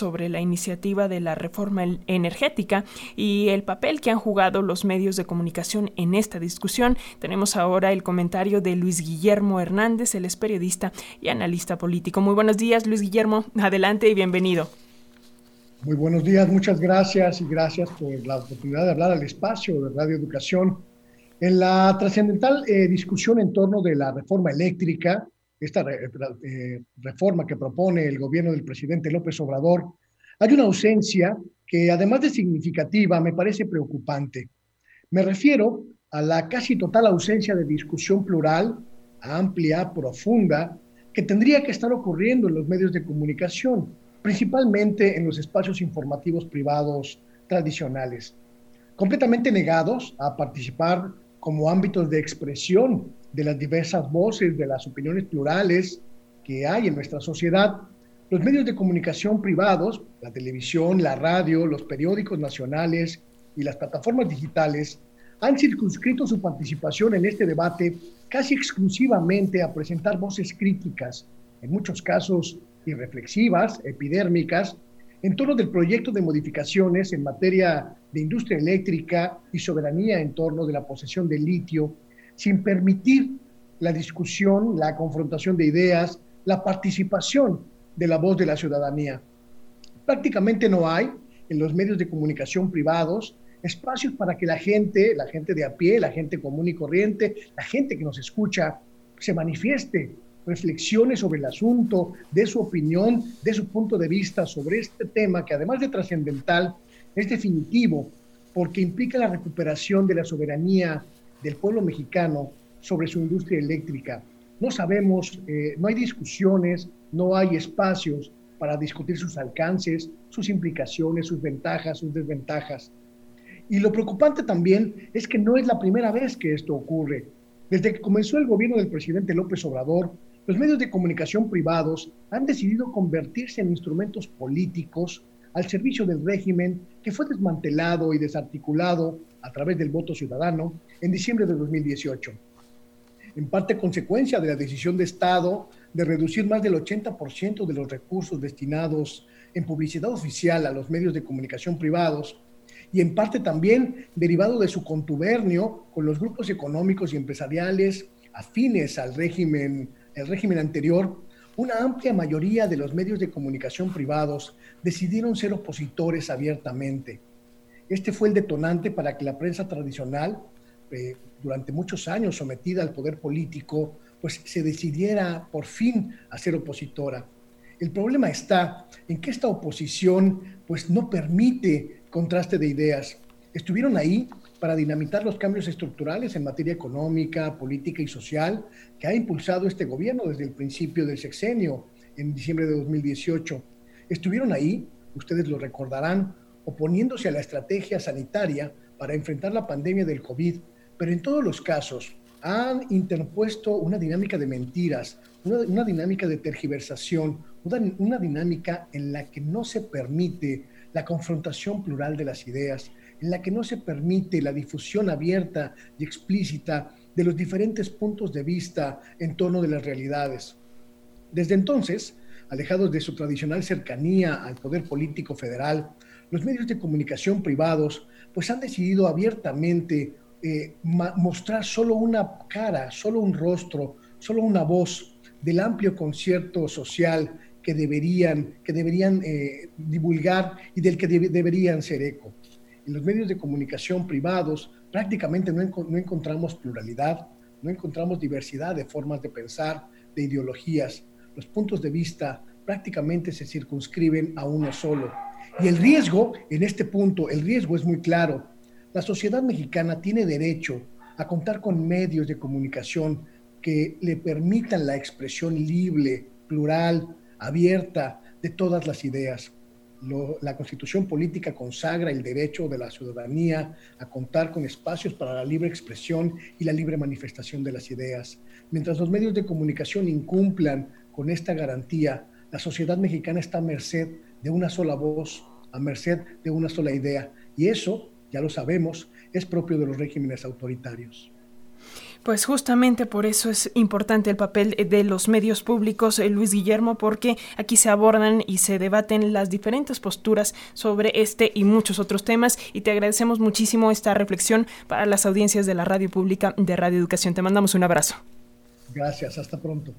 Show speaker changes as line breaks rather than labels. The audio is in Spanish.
sobre la iniciativa de la reforma energética y el papel que han jugado los medios de comunicación en esta discusión. Tenemos ahora el comentario de Luis Guillermo Hernández, él es periodista y analista político. Muy buenos días, Luis Guillermo. Adelante y bienvenido.
Muy buenos días, muchas gracias y gracias por la oportunidad de hablar al espacio de Radio Educación. En la trascendental eh, discusión en torno de la reforma eléctrica, esta eh, reforma que propone el gobierno del presidente López Obrador, hay una ausencia que además de significativa me parece preocupante. Me refiero a la casi total ausencia de discusión plural, amplia, profunda, que tendría que estar ocurriendo en los medios de comunicación, principalmente en los espacios informativos privados tradicionales, completamente negados a participar como ámbitos de expresión de las diversas voces, de las opiniones plurales que hay en nuestra sociedad, los medios de comunicación privados, la televisión, la radio, los periódicos nacionales y las plataformas digitales han circunscrito su participación en este debate casi exclusivamente a presentar voces críticas, en muchos casos irreflexivas, epidérmicas, en torno del proyecto de modificaciones en materia de industria eléctrica y soberanía en torno de la posesión de litio sin permitir la discusión, la confrontación de ideas, la participación de la voz de la ciudadanía. Prácticamente no hay en los medios de comunicación privados espacios para que la gente, la gente de a pie, la gente común y corriente, la gente que nos escucha, se manifieste, reflexione sobre el asunto, de su opinión, de su punto de vista sobre este tema que además de trascendental, es definitivo porque implica la recuperación de la soberanía del pueblo mexicano sobre su industria eléctrica. No sabemos, eh, no hay discusiones, no hay espacios para discutir sus alcances, sus implicaciones, sus ventajas, sus desventajas. Y lo preocupante también es que no es la primera vez que esto ocurre. Desde que comenzó el gobierno del presidente López Obrador, los medios de comunicación privados han decidido convertirse en instrumentos políticos al servicio del régimen que fue desmantelado y desarticulado a través del voto ciudadano en diciembre de 2018. En parte consecuencia de la decisión de Estado de reducir más del 80% de los recursos destinados en publicidad oficial a los medios de comunicación privados y en parte también derivado de su contubernio con los grupos económicos y empresariales afines al régimen, el régimen anterior, una amplia mayoría de los medios de comunicación privados decidieron ser opositores abiertamente este fue el detonante para que la prensa tradicional, eh, durante muchos años sometida al poder político, pues se decidiera por fin a ser opositora. El problema está en que esta oposición pues no permite contraste de ideas. Estuvieron ahí para dinamitar los cambios estructurales en materia económica, política y social que ha impulsado este gobierno desde el principio del sexenio, en diciembre de 2018. Estuvieron ahí, ustedes lo recordarán, oponiéndose a la estrategia sanitaria para enfrentar la pandemia del COVID, pero en todos los casos han interpuesto una dinámica de mentiras, una, dinámica de tergiversación, una, una dinámica en la que no se permite la confrontación plural de las ideas, en la que no se permite la difusión abierta y explícita de los diferentes puntos de vista en torno de las realidades. Desde entonces, alejados de su tradicional cercanía al poder político federal, los medios de comunicación privados pues han decidido abiertamente eh, mostrar solo una cara, solo un rostro, solo una voz del amplio concierto social que deberían, que deberían eh, divulgar y del que deberían ser eco. En los medios de comunicación privados prácticamente no, encontramos pluralidad, no encontramos diversidad de formas de pensar, de ideologías. Los puntos de vista prácticamente se circunscriben a uno solo y el riesgo, en este punto, el riesgo es muy claro. La sociedad mexicana tiene derecho a contar con medios de comunicación que le permitan la expresión libre, plural, abierta de todas las ideas. La constitución política consagra el derecho de la ciudadanía a contar con espacios para la libre expresión y la libre manifestación de las ideas. Mientras los medios de comunicación incumplan con esta garantía, la sociedad mexicana está a merced de una sola voz, a merced de una sola idea. Y eso, ya lo sabemos, es propio de los regímenes autoritarios.
Pues justamente por eso es importante el papel de los medios públicos, eh, Luis Guillermo, porque aquí se abordan y se debaten las diferentes posturas sobre este y muchos otros temas y te agradecemos muchísimo esta reflexión para las audiencias de la radio pública de Radio Educación. Te mandamos un abrazo.
Gracias, hasta pronto.